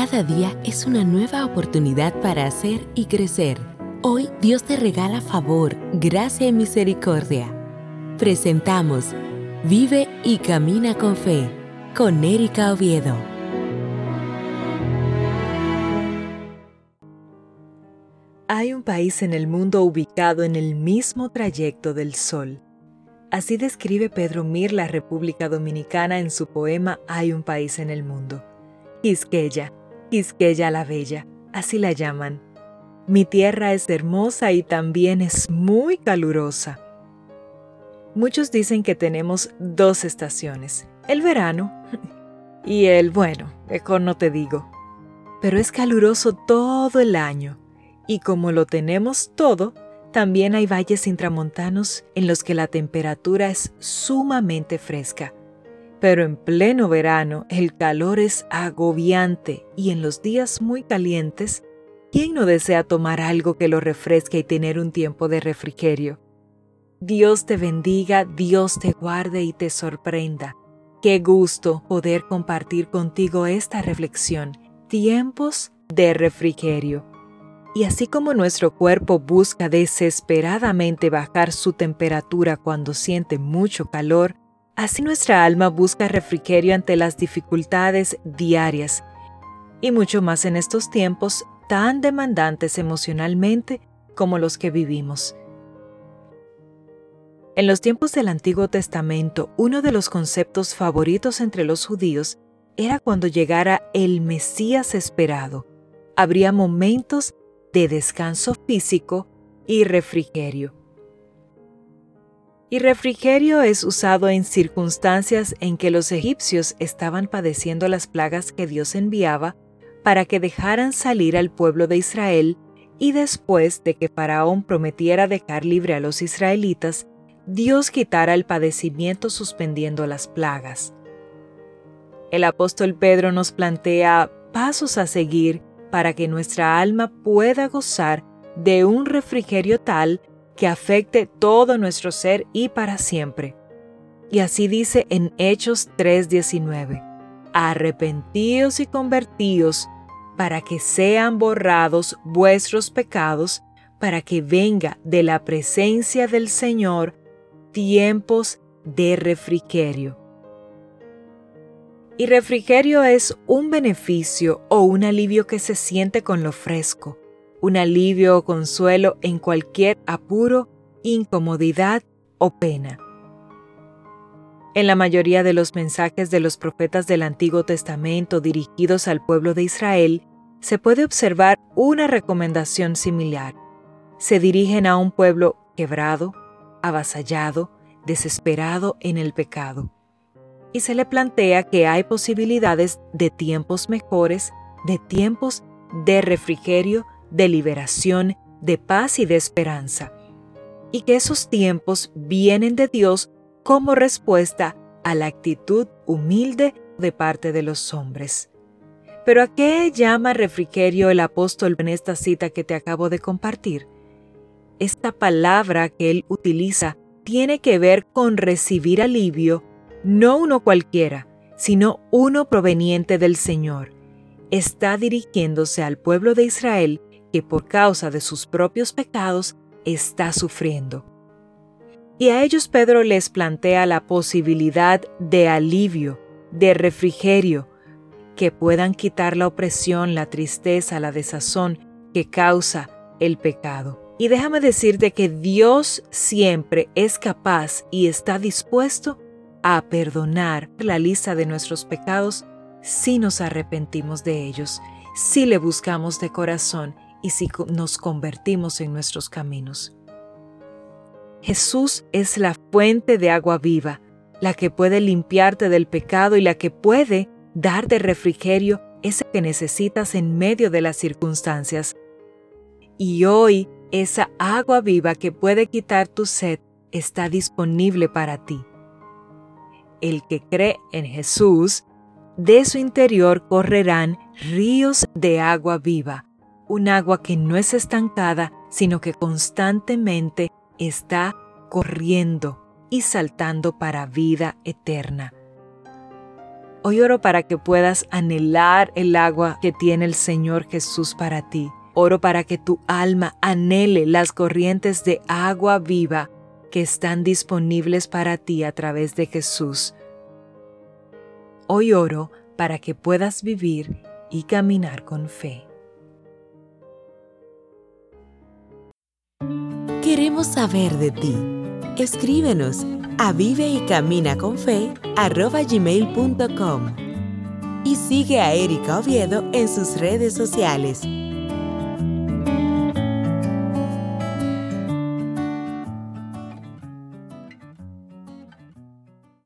Cada día es una nueva oportunidad para hacer y crecer. Hoy Dios te regala favor, gracia y misericordia. Presentamos Vive y Camina con Fe con Erika Oviedo. Hay un país en el mundo ubicado en el mismo trayecto del Sol. Así describe Pedro Mir la República Dominicana en su poema Hay un país en el mundo. Quisqueya, Quisqueya la Bella, así la llaman. Mi tierra es hermosa y también es muy calurosa. Muchos dicen que tenemos dos estaciones, el verano y el, bueno, mejor no te digo. Pero es caluroso todo el año y como lo tenemos todo, también hay valles intramontanos en los que la temperatura es sumamente fresca pero en pleno verano el calor es agobiante y en los días muy calientes, ¿quién no desea tomar algo que lo refresque y tener un tiempo de refrigerio? Dios te bendiga, Dios te guarde y te sorprenda. Qué gusto poder compartir contigo esta reflexión, tiempos de refrigerio. Y así como nuestro cuerpo busca desesperadamente bajar su temperatura cuando siente mucho calor, Así nuestra alma busca refrigerio ante las dificultades diarias y mucho más en estos tiempos tan demandantes emocionalmente como los que vivimos. En los tiempos del Antiguo Testamento, uno de los conceptos favoritos entre los judíos era cuando llegara el Mesías esperado. Habría momentos de descanso físico y refrigerio y refrigerio es usado en circunstancias en que los egipcios estaban padeciendo las plagas que Dios enviaba para que dejaran salir al pueblo de Israel y después de que Faraón prometiera dejar libre a los israelitas, Dios quitara el padecimiento suspendiendo las plagas. El apóstol Pedro nos plantea pasos a seguir para que nuestra alma pueda gozar de un refrigerio tal que afecte todo nuestro ser y para siempre. Y así dice en Hechos 3:19, arrepentíos y convertíos para que sean borrados vuestros pecados, para que venga de la presencia del Señor tiempos de refrigerio. Y refrigerio es un beneficio o un alivio que se siente con lo fresco, un alivio o consuelo en cualquier apuro, incomodidad o pena. En la mayoría de los mensajes de los profetas del Antiguo Testamento dirigidos al pueblo de Israel, se puede observar una recomendación similar. Se dirigen a un pueblo quebrado, avasallado, desesperado en el pecado. Y se le plantea que hay posibilidades de tiempos mejores, de tiempos de refrigerio, de liberación, de paz y de esperanza, y que esos tiempos vienen de Dios como respuesta a la actitud humilde de parte de los hombres. Pero ¿a qué llama refrigerio el apóstol en esta cita que te acabo de compartir? Esta palabra que él utiliza tiene que ver con recibir alivio, no uno cualquiera, sino uno proveniente del Señor. Está dirigiéndose al pueblo de Israel que por causa de sus propios pecados está sufriendo. Y a ellos Pedro les plantea la posibilidad de alivio, de refrigerio, que puedan quitar la opresión, la tristeza, la desazón que causa el pecado. Y déjame decirte que Dios siempre es capaz y está dispuesto a perdonar la lista de nuestros pecados si nos arrepentimos de ellos, si le buscamos de corazón y si nos convertimos en nuestros caminos. Jesús es la fuente de agua viva, la que puede limpiarte del pecado y la que puede darte refrigerio ese que necesitas en medio de las circunstancias. Y hoy esa agua viva que puede quitar tu sed está disponible para ti. El que cree en Jesús, de su interior correrán ríos de agua viva un agua que no es estancada, sino que constantemente está corriendo y saltando para vida eterna. Hoy oro para que puedas anhelar el agua que tiene el Señor Jesús para ti. Oro para que tu alma anhele las corrientes de agua viva que están disponibles para ti a través de Jesús. Hoy oro para que puedas vivir y caminar con fe. Queremos saber de ti. Escríbenos a vive y y sigue a Erika Oviedo en sus redes sociales